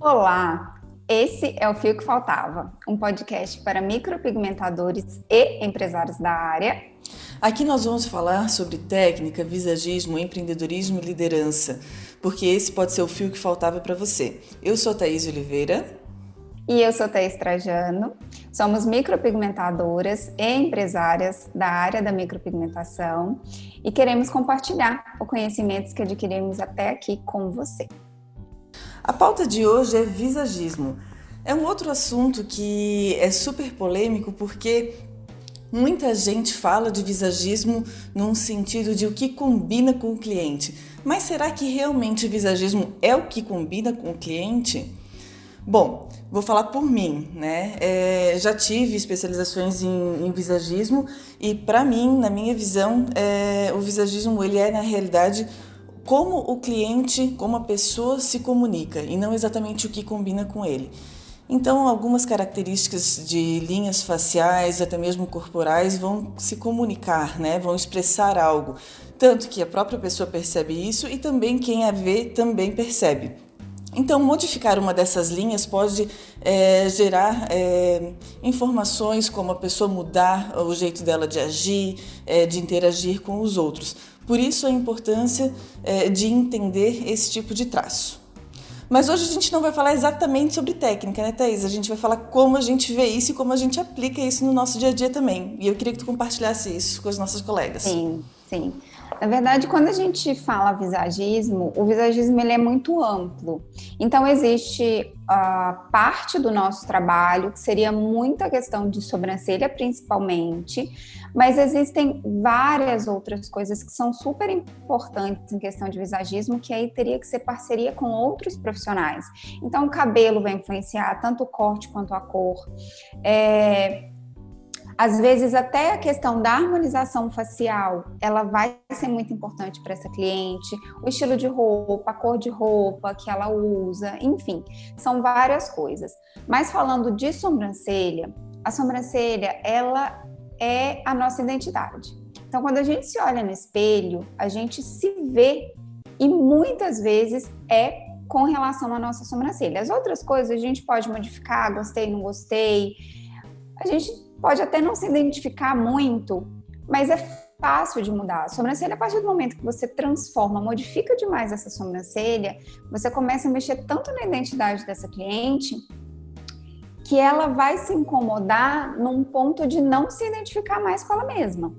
Olá, esse é o Fio que Faltava, um podcast para micropigmentadores e empresários da área. Aqui nós vamos falar sobre técnica, visagismo, empreendedorismo e liderança, porque esse pode ser o fio que faltava para você. Eu sou Thaís Oliveira. E eu sou Thaís Trajano. Somos micropigmentadoras e empresárias da área da micropigmentação e queremos compartilhar os conhecimentos que adquirimos até aqui com você. A pauta de hoje é visagismo. É um outro assunto que é super polêmico porque muita gente fala de visagismo num sentido de o que combina com o cliente. Mas será que realmente visagismo é o que combina com o cliente? Bom, vou falar por mim, né? É, já tive especializações em, em visagismo e para mim, na minha visão, é, o visagismo ele é na realidade como o cliente, como a pessoa se comunica e não exatamente o que combina com ele. Então, algumas características de linhas faciais, até mesmo corporais, vão se comunicar, né? vão expressar algo. Tanto que a própria pessoa percebe isso e também quem a vê também percebe. Então, modificar uma dessas linhas pode é, gerar é, informações como a pessoa mudar o jeito dela de agir, é, de interagir com os outros. Por isso a importância de entender esse tipo de traço. Mas hoje a gente não vai falar exatamente sobre técnica, né, Thaís? A gente vai falar como a gente vê isso e como a gente aplica isso no nosso dia a dia também. E eu queria que tu compartilhasse isso com as nossas colegas. Sim, sim. Na verdade, quando a gente fala visagismo, o visagismo ele é muito amplo. Então, existe a parte do nosso trabalho que seria muita questão de sobrancelha, principalmente, mas existem várias outras coisas que são super importantes em questão de visagismo, que aí teria que ser parceria com outros profissionais. Então, o cabelo vai influenciar tanto o corte quanto a cor. É, às vezes, até a questão da harmonização facial, ela vai ser muito importante para essa cliente. O estilo de roupa, a cor de roupa que ela usa, enfim, são várias coisas. Mas falando de sobrancelha, a sobrancelha, ela é a nossa identidade. Então, quando a gente se olha no espelho, a gente se vê e muitas vezes é com relação à nossa sobrancelha. As outras coisas a gente pode modificar, gostei, não gostei. A gente pode até não se identificar muito, mas é fácil de mudar. A sobrancelha, a partir do momento que você transforma, modifica demais essa sobrancelha, você começa a mexer tanto na identidade dessa cliente que ela vai se incomodar num ponto de não se identificar mais com ela mesma.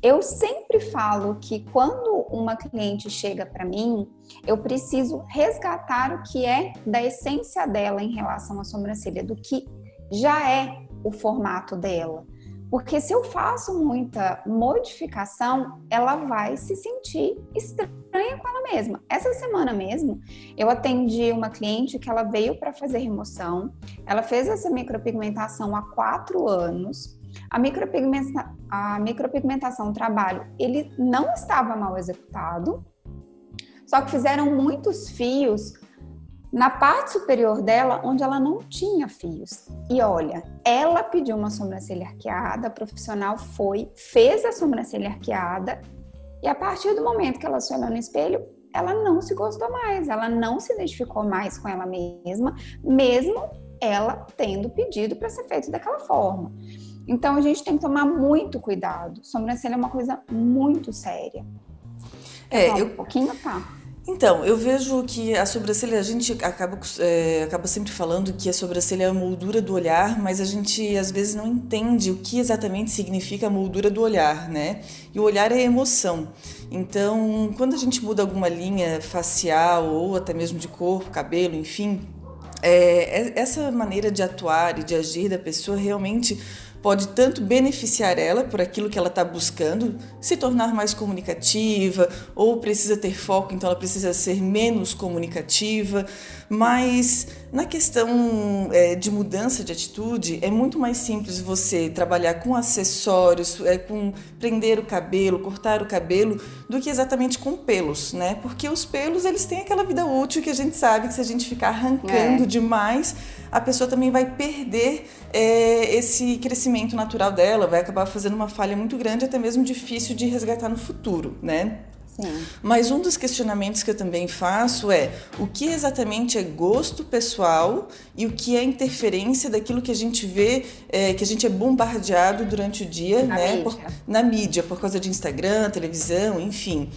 Eu sempre falo que quando uma cliente chega para mim, eu preciso resgatar o que é da essência dela em relação à sobrancelha, do que já é o formato dela. Porque se eu faço muita modificação, ela vai se sentir estranha com ela mesma. Essa semana mesmo, eu atendi uma cliente que ela veio para fazer remoção. Ela fez essa micropigmentação há quatro anos. A, micropigmenta a micropigmentação, o trabalho, ele não estava mal executado, só que fizeram muitos fios na parte superior dela, onde ela não tinha fios. E olha, ela pediu uma sobrancelha arqueada, a profissional foi, fez a sobrancelha arqueada, e a partir do momento que ela se olhou no espelho, ela não se gostou mais, ela não se identificou mais com ela mesma, mesmo ela tendo pedido para ser feito daquela forma. Então a gente tem que tomar muito cuidado. Sobrancelha é uma coisa muito séria. É, eu... um pouquinho, tá? Então, eu vejo que a sobrancelha, a gente acaba, é, acaba sempre falando que a sobrancelha é a moldura do olhar, mas a gente às vezes não entende o que exatamente significa a moldura do olhar, né? E o olhar é emoção. Então, quando a gente muda alguma linha facial ou até mesmo de corpo, cabelo, enfim, é, é essa maneira de atuar e de agir da pessoa realmente pode tanto beneficiar ela por aquilo que ela está buscando, se tornar mais comunicativa, ou precisa ter foco, então ela precisa ser menos comunicativa, mas na questão é, de mudança de atitude, é muito mais simples você trabalhar com acessórios, é, com prender o cabelo, cortar o cabelo, do que exatamente com pelos, né? Porque os pelos, eles têm aquela vida útil que a gente sabe que se a gente ficar arrancando é. demais, a pessoa também vai perder é, esse crescimento natural dela, vai acabar fazendo uma falha muito grande, até mesmo difícil de resgatar no futuro, né? Sim. Mas um dos questionamentos que eu também faço é o que exatamente é gosto pessoal e o que é interferência daquilo que a gente vê, é, que a gente é bombardeado durante o dia, na né? Mídia. Por, na mídia, por causa de Instagram, televisão, enfim.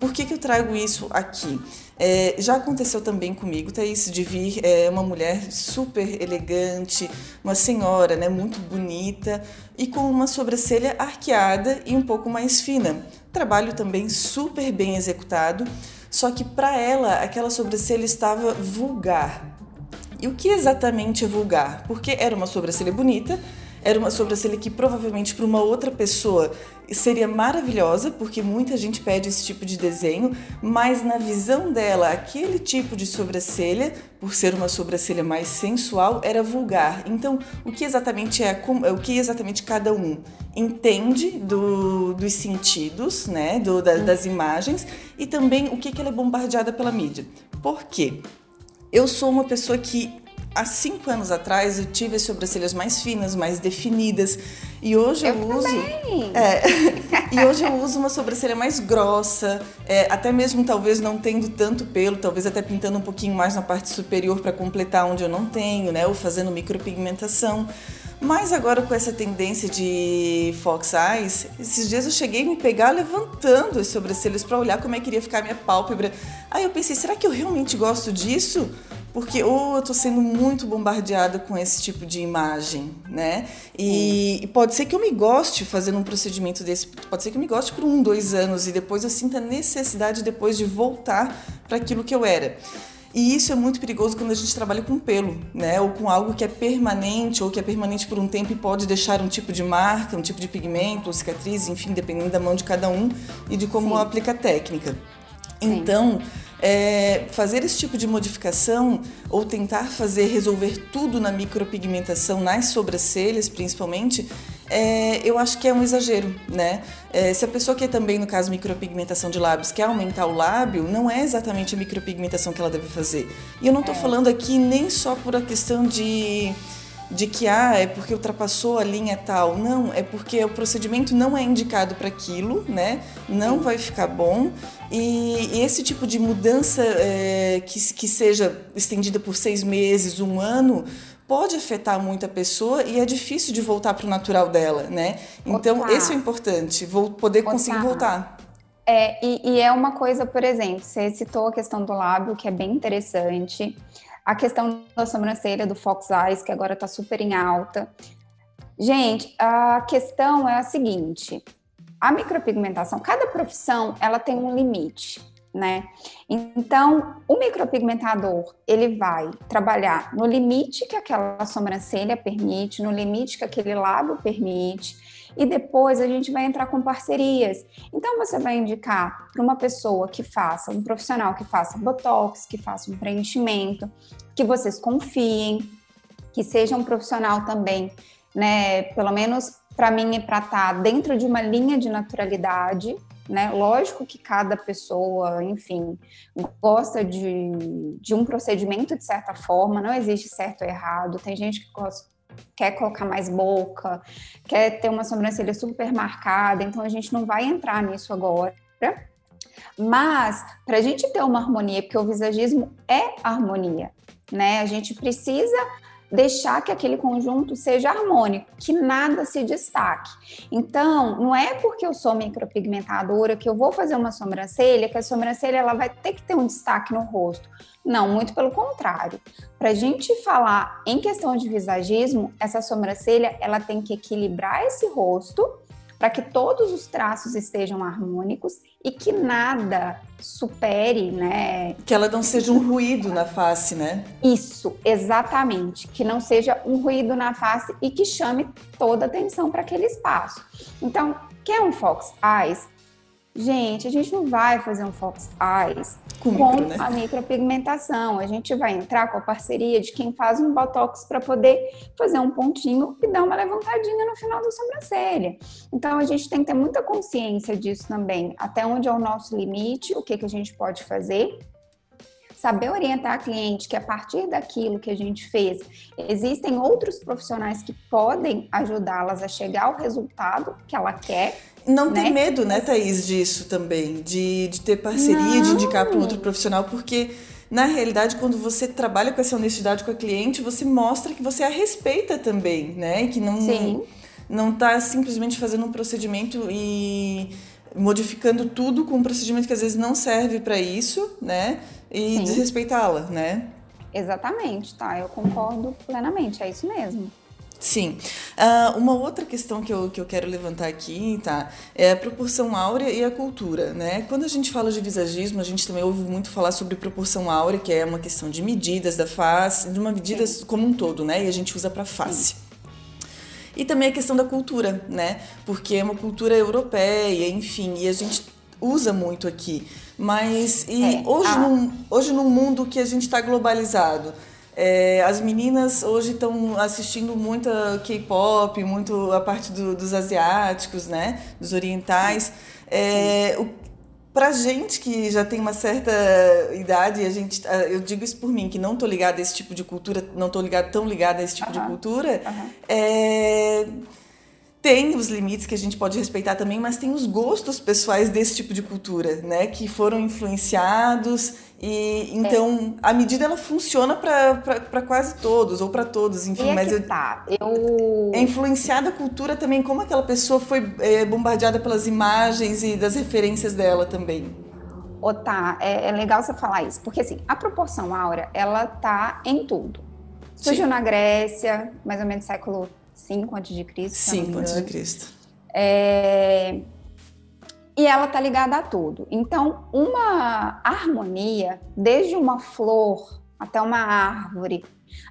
Por que, que eu trago isso aqui? É, já aconteceu também comigo, Thaís, de vir é, uma mulher super elegante, uma senhora né, muito bonita e com uma sobrancelha arqueada e um pouco mais fina. Trabalho também super bem executado, só que para ela aquela sobrancelha estava vulgar. E o que exatamente é vulgar? Porque era uma sobrancelha bonita, era uma sobrancelha que provavelmente para uma outra pessoa seria maravilhosa, porque muita gente pede esse tipo de desenho, mas na visão dela, aquele tipo de sobrancelha, por ser uma sobrancelha mais sensual, era vulgar. Então, o que exatamente é o que exatamente cada um entende do, dos sentidos, né, do, da, das imagens e também o que, que ela é bombardeada pela mídia. Por quê? Eu sou uma pessoa que há cinco anos atrás eu tive as sobrancelhas mais finas, mais definidas. E hoje eu, eu uso. É, e hoje eu uso uma sobrancelha mais grossa, é, até mesmo talvez não tendo tanto pelo, talvez até pintando um pouquinho mais na parte superior para completar onde eu não tenho, né? Ou fazendo micropigmentação. Mas agora com essa tendência de fox eyes, esses dias eu cheguei a me pegar levantando as sobrancelhas para olhar como é que iria ficar a minha pálpebra. Aí eu pensei, será que eu realmente gosto disso? Porque ou eu estou sendo muito bombardeada com esse tipo de imagem, né? E, pode ser que eu me goste fazendo um procedimento desse, pode ser que eu me goste por um, dois anos e depois eu sinta necessidade depois de voltar para aquilo que eu era. E isso é muito perigoso quando a gente trabalha com pelo, né? Ou com algo que é permanente, ou que é permanente por um tempo e pode deixar um tipo de marca, um tipo de pigmento, ou cicatriz, enfim, dependendo da mão de cada um e de como Sim. aplica a técnica. Então, é, fazer esse tipo de modificação ou tentar fazer resolver tudo na micropigmentação, nas sobrancelhas principalmente, é, eu acho que é um exagero, né? É, se a pessoa quer também, no caso, micropigmentação de lábios, quer aumentar o lábio, não é exatamente a micropigmentação que ela deve fazer. E eu não estou é. falando aqui nem só por a questão de de que ah, é porque ultrapassou a linha tal. Não, é porque o procedimento não é indicado para aquilo, né? Não vai ficar bom. E, e esse tipo de mudança é, que, que seja estendida por seis meses, um ano, pode afetar muito a pessoa e é difícil de voltar para o natural dela, né? Então, esse é importante, vou poder conseguir voltar. É, e, e é uma coisa, por exemplo, você citou a questão do lábio, que é bem interessante a questão da sobrancelha, do Fox Eyes, que agora está super em alta. Gente, a questão é a seguinte: a micropigmentação, cada profissão ela tem um limite, né? Então, o micropigmentador ele vai trabalhar no limite que aquela sobrancelha permite, no limite que aquele lábio permite, e depois a gente vai entrar com parcerias. Então você vai indicar para uma pessoa que faça, um profissional que faça botox, que faça um preenchimento, que vocês confiem, que seja um profissional também, né? Pelo menos para mim é para estar tá dentro de uma linha de naturalidade, né? Lógico que cada pessoa, enfim, gosta de, de um procedimento de certa forma, não existe certo ou errado. Tem gente que gosta, quer colocar mais boca, quer ter uma sobrancelha super marcada, então a gente não vai entrar nisso agora. Mas, para a gente ter uma harmonia, porque o visagismo é harmonia, né? A gente precisa deixar que aquele conjunto seja harmônico, que nada se destaque. Então, não é porque eu sou micropigmentadora que eu vou fazer uma sobrancelha, que a sobrancelha ela vai ter que ter um destaque no rosto. Não, muito pelo contrário. Para a gente falar em questão de visagismo, essa sobrancelha ela tem que equilibrar esse rosto para que todos os traços estejam harmônicos e que nada supere, né? Que ela não seja um ruído na face, né? Isso, exatamente. Que não seja um ruído na face e que chame toda a atenção para aquele espaço. Então, quer um Fox Eyes? Gente, a gente não vai fazer um Fox Eyes com, com micro, né? a micropigmentação. A gente vai entrar com a parceria de quem faz um botox para poder fazer um pontinho e dar uma levantadinha no final da sobrancelha. Então a gente tem que ter muita consciência disso também, até onde é o nosso limite, o que, que a gente pode fazer. saber orientar a cliente que a partir daquilo que a gente fez, existem outros profissionais que podem ajudá-las a chegar ao resultado que ela quer. Não né? ter medo, né, Thaís, disso também, de, de ter parceria, Não. de indicar para um outro profissional, porque na realidade, quando você trabalha com essa honestidade com a cliente, você mostra que você a respeita também, né? Que não, Sim. não tá simplesmente fazendo um procedimento e modificando tudo com um procedimento que às vezes não serve para isso, né? E desrespeitá-la, né? Exatamente, tá? Eu concordo plenamente, é isso mesmo. Sim. Uh, uma outra questão que eu, que eu quero levantar aqui, tá? É a proporção áurea e a cultura, né? Quando a gente fala de visagismo, a gente também ouve muito falar sobre proporção áurea, que é uma questão de medidas da face, de uma medida Sim. como um todo, né? E a gente usa para face. Sim. E também a questão da cultura, né? Porque é uma cultura europeia, enfim, e a gente usa muito aqui. Mas e é, hoje, a... num, hoje num mundo que a gente está globalizado, é, as meninas hoje estão assistindo muito K-pop, muito a parte do, dos asiáticos, né? Dos orientais. É, o, Pra gente que já tem uma certa idade, a gente, eu digo isso por mim, que não tô ligada a esse tipo de cultura, não tô ligada tão ligada a esse tipo de cultura, é, tem os limites que a gente pode respeitar também, mas tem os gostos pessoais desse tipo de cultura, né, que foram influenciados e então é. a medida ela funciona para quase todos ou para todos, enfim. E mas eu, tá. eu é influenciada a cultura também como aquela pessoa foi é, bombardeada pelas imagens e das referências dela também. Ô, tá, é, é, legal você falar isso, porque assim, a proporção áurea, ela tá em tudo. Surgiu na Grécia, mais ou menos século 5 a.C. 5 a.C. É, e ela está ligada a tudo. Então, uma harmonia, desde uma flor até uma árvore,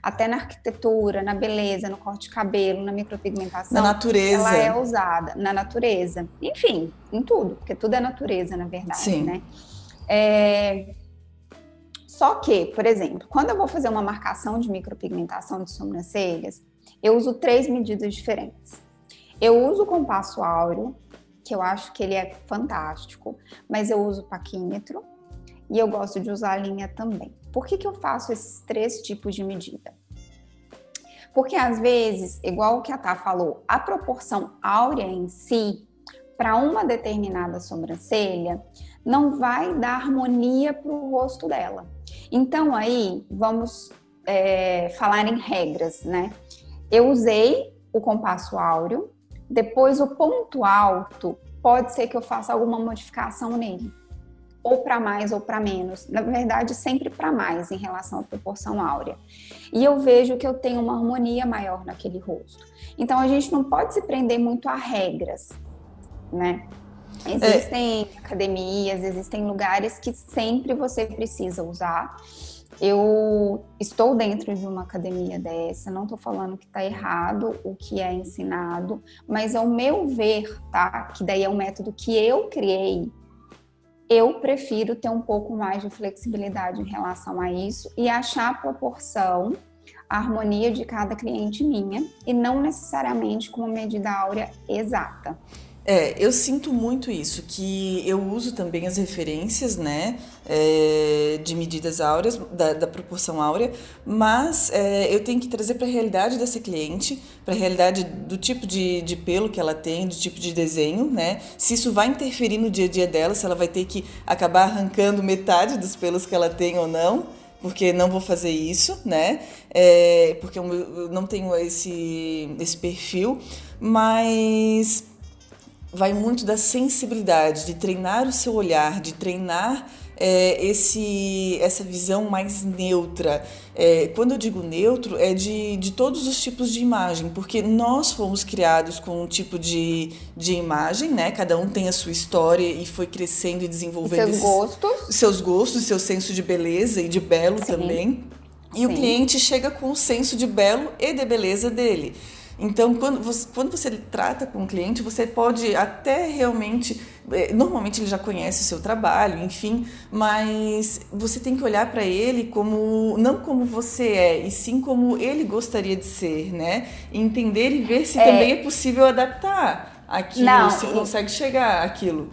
até na arquitetura, na beleza, no corte de cabelo, na micropigmentação. Na natureza. Ela é usada na natureza. Enfim, em tudo, porque tudo é natureza, na verdade, Sim. né? É... Só que, por exemplo, quando eu vou fazer uma marcação de micropigmentação de sobrancelhas, eu uso três medidas diferentes. Eu uso o compasso áureo, que eu acho que ele é fantástico, mas eu uso paquímetro e eu gosto de usar a linha também. Por que, que eu faço esses três tipos de medida? Porque às vezes, igual o que a Tá falou, a proporção áurea em si, para uma determinada sobrancelha, não vai dar harmonia para o rosto dela. Então aí vamos é, falar em regras, né? Eu usei o compasso áureo, depois, o ponto alto pode ser que eu faça alguma modificação nele, ou para mais ou para menos. Na verdade, sempre para mais em relação à proporção áurea. E eu vejo que eu tenho uma harmonia maior naquele rosto. Então, a gente não pode se prender muito a regras, né? Existem é. academias, existem lugares que sempre você precisa usar. Eu estou dentro de uma academia dessa, não estou falando que está errado o que é ensinado, mas ao meu ver, tá? Que daí é um método que eu criei. Eu prefiro ter um pouco mais de flexibilidade em relação a isso e achar a proporção, a harmonia de cada cliente minha e não necessariamente com uma medida áurea exata. É, eu sinto muito isso, que eu uso também as referências, né, é, de medidas áureas, da, da proporção áurea, mas é, eu tenho que trazer para a realidade dessa cliente, para a realidade do tipo de, de pelo que ela tem, do tipo de desenho, né, se isso vai interferir no dia a dia dela, se ela vai ter que acabar arrancando metade dos pelos que ela tem ou não, porque não vou fazer isso, né? É, porque eu não tenho esse, esse perfil, mas vai muito da sensibilidade, de treinar o seu olhar, de treinar é, esse, essa visão mais neutra. É, quando eu digo neutro, é de, de todos os tipos de imagem, porque nós fomos criados com um tipo de, de imagem, né? Cada um tem a sua história e foi crescendo e desenvolvendo seus esses, gostos, seus gostos, seu senso de beleza e de belo Sim. também. E Sim. o cliente chega com o senso de belo e de beleza dele. Então, quando você, quando você trata com o cliente, você pode até realmente. Eh, normalmente ele já conhece o seu trabalho, enfim, mas você tem que olhar para ele como. não como você é, e sim como ele gostaria de ser, né? E entender e ver se é... também é possível adaptar aquilo, não, se e... consegue chegar àquilo.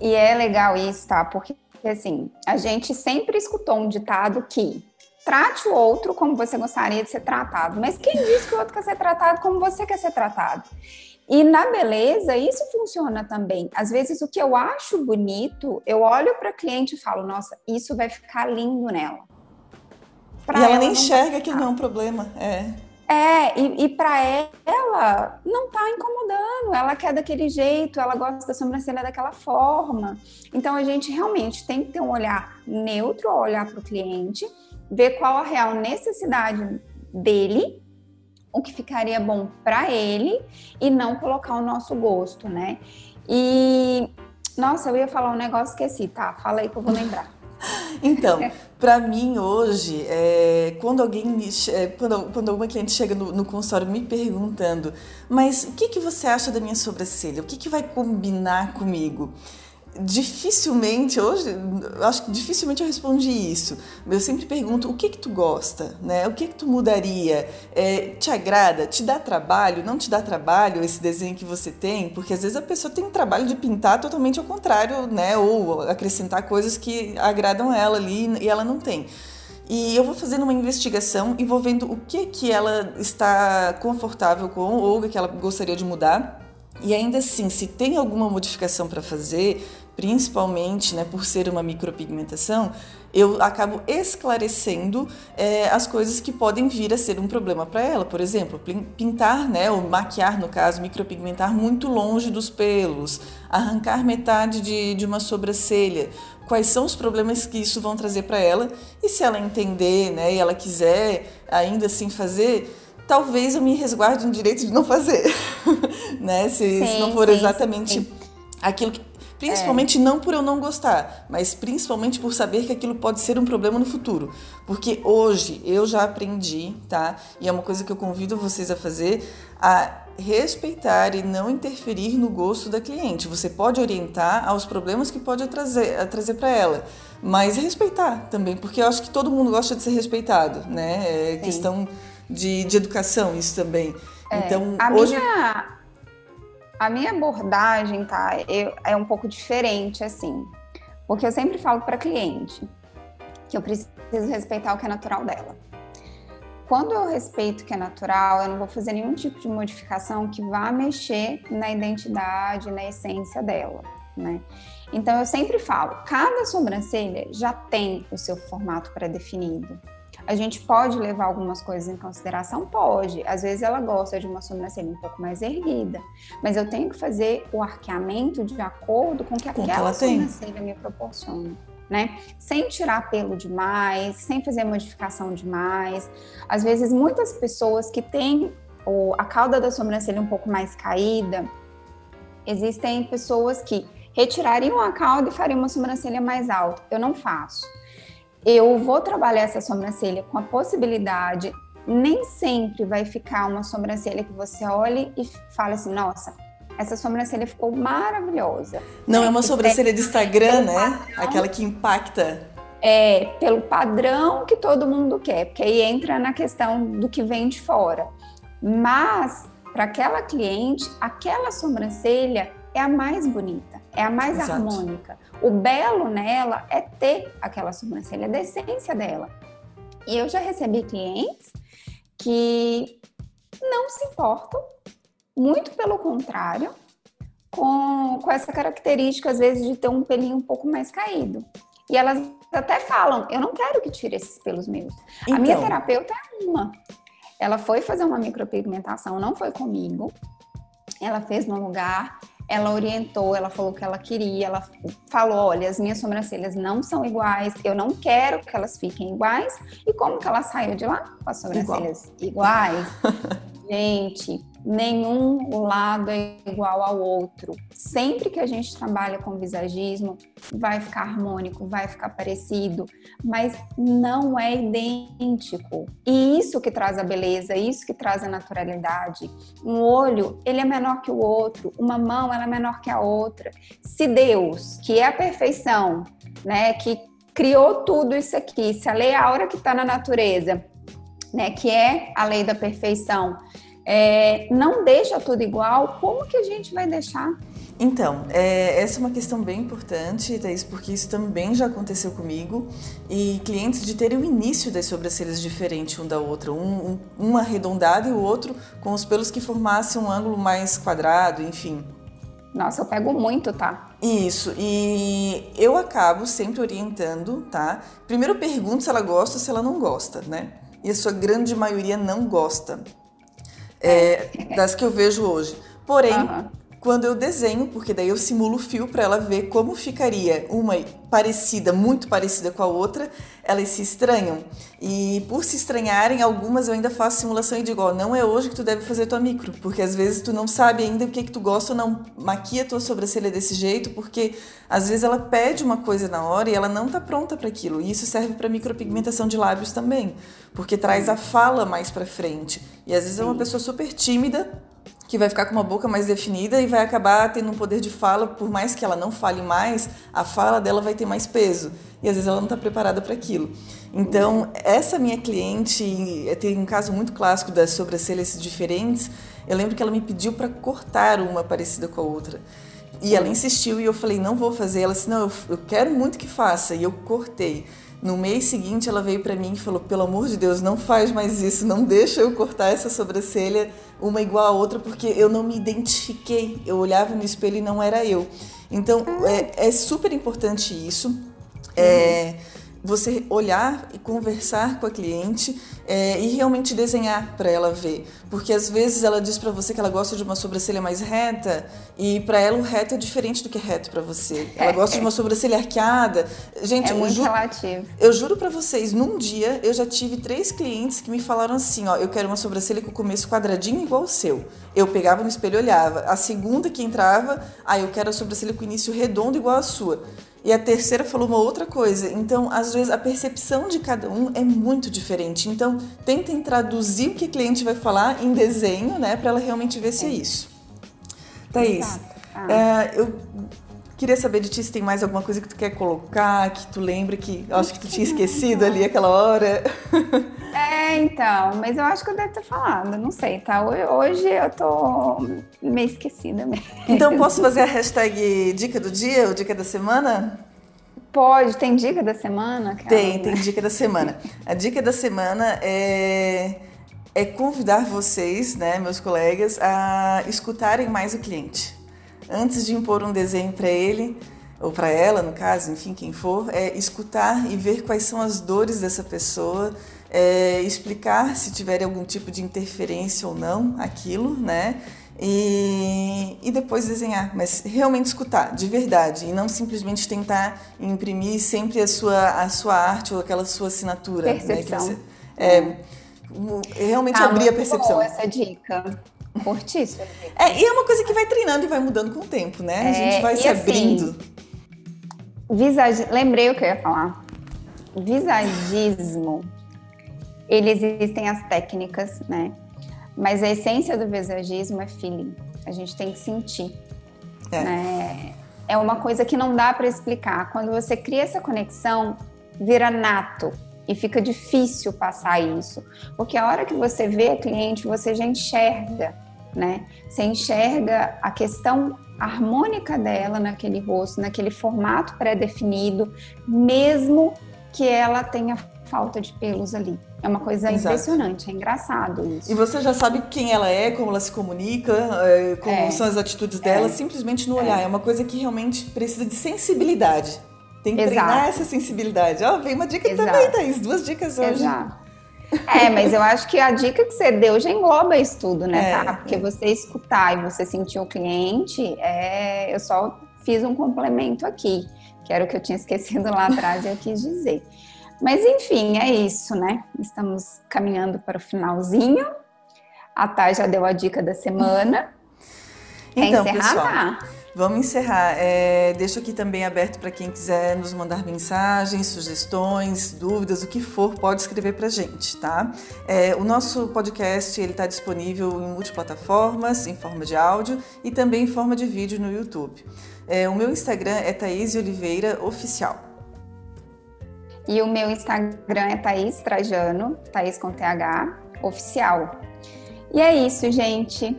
E é legal isso, tá? Porque assim, a gente sempre escutou um ditado que trate o outro como você gostaria de ser tratado, mas quem diz que o outro quer ser tratado como você quer ser tratado? E na beleza, isso funciona também. Às vezes, o que eu acho bonito, eu olho para a cliente e falo: nossa, isso vai ficar lindo nela. Pra e ela, ela nem enxerga que não é um problema. É. É, e, e para ela não está incomodando, ela quer daquele jeito, ela gosta da sobrancelha daquela forma. Então a gente realmente tem que ter um olhar neutro, olhar para o cliente, ver qual a real necessidade dele, o que ficaria bom para ele e não colocar o nosso gosto, né? E nossa, eu ia falar um negócio esqueci, tá? Fala aí que eu vou lembrar. Então, para mim hoje, é, quando alguém me, é, quando, quando uma cliente chega no, no, consultório me perguntando, mas o que, que você acha da minha sobrancelha? O que, que vai combinar comigo? Dificilmente, hoje, acho que dificilmente eu respondi isso. Eu sempre pergunto o que que tu gosta, né? O que que tu mudaria? É, te agrada? Te dá trabalho? Não te dá trabalho esse desenho que você tem? Porque às vezes a pessoa tem um trabalho de pintar totalmente ao contrário, né? Ou acrescentar coisas que agradam ela ali e ela não tem. E eu vou fazendo uma investigação e vou vendo o que que ela está confortável com ou o que ela gostaria de mudar. E ainda assim, se tem alguma modificação para fazer, principalmente né, por ser uma micropigmentação, eu acabo esclarecendo é, as coisas que podem vir a ser um problema para ela. Por exemplo, pintar, né, ou maquiar, no caso, micropigmentar muito longe dos pelos, arrancar metade de, de uma sobrancelha. Quais são os problemas que isso vão trazer para ela? E se ela entender né, e ela quiser ainda assim fazer, talvez eu me resguarde no direito de não fazer, né? Se, sim, se não for sim, exatamente sim. aquilo que Principalmente é. não por eu não gostar, mas principalmente por saber que aquilo pode ser um problema no futuro. Porque hoje eu já aprendi, tá? E é uma coisa que eu convido vocês a fazer, a respeitar e não interferir no gosto da cliente. Você pode orientar aos problemas que pode trazer, trazer para ela, mas respeitar também, porque eu acho que todo mundo gosta de ser respeitado, né? É Sim. questão de, de educação isso também. É, então, a hoje... minha a minha abordagem, tá, eu, é um pouco diferente, assim, porque eu sempre falo para cliente que eu preciso respeitar o que é natural dela. Quando eu respeito o que é natural, eu não vou fazer nenhum tipo de modificação que vá mexer na identidade, na essência dela, né? Então eu sempre falo, cada sobrancelha já tem o seu formato pré-definido. A gente pode levar algumas coisas em consideração? Pode. Às vezes ela gosta de uma sobrancelha um pouco mais erguida, mas eu tenho que fazer o arqueamento de acordo com o que aquela que sobrancelha tem. me proporciona. Né? Sem tirar pelo demais, sem fazer modificação demais. Às vezes, muitas pessoas que têm a cauda da sobrancelha um pouco mais caída, existem pessoas que retirariam a cauda e fariam uma sobrancelha mais alta. Eu não faço eu vou trabalhar essa sobrancelha com a possibilidade, nem sempre vai ficar uma sobrancelha que você olhe e fala assim, nossa, essa sobrancelha ficou maravilhosa. Não é, uma sobrancelha de Instagram, né? Padrão, Aquela que impacta. É, pelo padrão que todo mundo quer, porque aí entra na questão do que vem de fora. Mas, para aquela cliente, aquela sobrancelha é a mais bonita, é a mais Exato. harmônica. O belo nela é ter aquela sobrancelha, a decência dela. E eu já recebi clientes que não se importam, muito pelo contrário, com, com essa característica, às vezes, de ter um pelinho um pouco mais caído. E elas até falam: eu não quero que tire esses pelos meus. Então... A minha então. terapeuta é uma. Ela foi fazer uma micropigmentação, não foi comigo. Ela fez no lugar ela orientou, ela falou o que ela queria, ela falou, olha, as minhas sobrancelhas não são iguais, eu não quero que elas fiquem iguais. E como que ela saiu de lá? Com as sobrancelhas Igual. iguais. Gente, nenhum lado é igual ao outro. Sempre que a gente trabalha com visagismo, vai ficar harmônico, vai ficar parecido, mas não é idêntico. E isso que traz a beleza, isso que traz a naturalidade. Um olho, ele é menor que o outro, uma mão, ela é menor que a outra. Se Deus, que é a perfeição, né, que criou tudo isso aqui, se a lei aura que está na natureza né, que é a lei da perfeição, é, não deixa tudo igual, como que a gente vai deixar? Então, é, essa é uma questão bem importante, Thaís, porque isso também já aconteceu comigo. E clientes de terem o início das sobrancelhas diferente um da outra, um, um, um arredondado e o outro com os pelos que formassem um ângulo mais quadrado, enfim. Nossa, eu pego muito, tá? Isso, e eu acabo sempre orientando, tá? Primeiro pergunto se ela gosta ou se ela não gosta, né? E a sua grande maioria não gosta. É, das que eu vejo hoje. Porém, quando eu desenho, porque daí eu simulo o fio para ela ver como ficaria uma parecida, muito parecida com a outra, elas se estranham. E por se estranharem, algumas eu ainda faço simulação e digo, ó, não é hoje que tu deve fazer tua micro, porque às vezes tu não sabe ainda o que que tu gosta ou não. Maquia tua sobrancelha desse jeito, porque às vezes ela pede uma coisa na hora e ela não tá pronta para aquilo. E isso serve para micropigmentação de lábios também, porque traz a fala mais para frente. E às vezes é uma pessoa super tímida, que vai ficar com uma boca mais definida e vai acabar tendo um poder de fala, por mais que ela não fale mais, a fala dela vai ter mais peso. E às vezes ela não está preparada para aquilo. Então, essa minha cliente, tem um caso muito clássico das sobrancelhas diferentes. Eu lembro que ela me pediu para cortar uma parecida com a outra. E ela insistiu e eu falei, não vou fazer. Ela disse, não, eu quero muito que faça. E eu cortei. No mês seguinte, ela veio para mim e falou: pelo amor de Deus, não faz mais isso, não deixa eu cortar essa sobrancelha uma igual a outra, porque eu não me identifiquei. Eu olhava no espelho e não era eu. Então, é, é super importante isso. É, você olhar e conversar com a cliente é, e realmente desenhar para ela ver, porque às vezes ela diz para você que ela gosta de uma sobrancelha mais reta e para ela o reto é diferente do que é reto para você. Ela é, gosta de uma sobrancelha arqueada. Gente, é muito eu relativo. Eu juro para vocês, num dia eu já tive três clientes que me falaram assim, ó, eu quero uma sobrancelha com o começo quadradinho igual o seu. Eu pegava no espelho e olhava. A segunda que entrava, ah, eu quero a sobrancelha com início redondo igual a sua. E a terceira falou uma outra coisa. Então, às vezes, a percepção de cada um é muito diferente. Então, tentem traduzir o que o cliente vai falar em desenho, né? Para ela realmente ver se é isso. Thaís, ah. é, eu queria saber de ti se tem mais alguma coisa que tu quer colocar, que tu lembra que eu acho que tu tinha esquecido ali aquela hora. É, então, mas eu acho que eu devo ter falado, não sei, tá? Hoje eu tô meio esquecida mesmo. Então posso fazer a hashtag dica do dia ou dica da semana? Pode, tem dica da semana? Tem, tem dica da semana. A dica da semana é, é convidar vocês, né, meus colegas, a escutarem mais o cliente. Antes de impor um desenho para ele, ou para ela, no caso, enfim, quem for, é escutar e ver quais são as dores dessa pessoa, é, explicar se tiver algum tipo de interferência ou não aquilo, né? E, e, depois desenhar, mas realmente escutar, de verdade, e não simplesmente tentar imprimir sempre a sua, a sua arte ou aquela sua assinatura. Percepção. Né? Você, é, realmente ah, abrir a percepção. Boa essa dica. Fortíssimo. É, e é uma coisa que vai treinando e vai mudando com o tempo, né? É, a gente vai se assim, abrindo. Visage... Lembrei o que eu ia falar. Visagismo ele existem as técnicas, né? Mas a essência do visagismo é feeling. A gente tem que sentir. É, né? é uma coisa que não dá para explicar. Quando você cria essa conexão, vira nato e fica difícil passar isso, porque a hora que você vê a cliente, você já enxerga, né? Você enxerga a questão harmônica dela naquele rosto, naquele formato pré-definido, mesmo que ela tenha falta de pelos ali. É uma coisa Exato. impressionante, é engraçado isso. E você já sabe quem ela é, como ela se comunica, é, como é. são as atitudes dela, é. simplesmente no olhar. É. é. uma coisa que realmente precisa de sensibilidade. Tem que Exato. treinar essa sensibilidade. Ó, oh, vem uma dica Exato. também, Thaís. Duas dicas hoje. Exato. É, mas eu acho que a dica que você deu já engloba isso tudo, né, é, tá? Porque você escutar e você sentir o cliente, é, eu só fiz um complemento aqui, que era o que eu tinha esquecido lá atrás e eu quis dizer. Mas enfim, é isso, né? Estamos caminhando para o finalzinho. A Thay já deu a dica da semana. Então, Quer encerrar? Pessoal, vamos encerrar. É, deixo aqui também aberto para quem quiser nos mandar mensagens, sugestões, dúvidas, o que for, pode escrever para a gente, tá? É, o nosso podcast ele está disponível em multiplataformas, em forma de áudio e também em forma de vídeo no YouTube. É, o meu Instagram é Thaís Oliveira Oficial. E o meu Instagram é Thaís Trajano, Thaís com TH, oficial. E é isso, gente.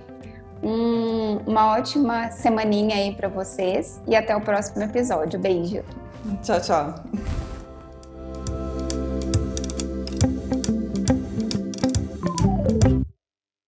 Um, uma ótima semaninha aí para vocês e até o próximo episódio. Beijo. Tchau, tchau.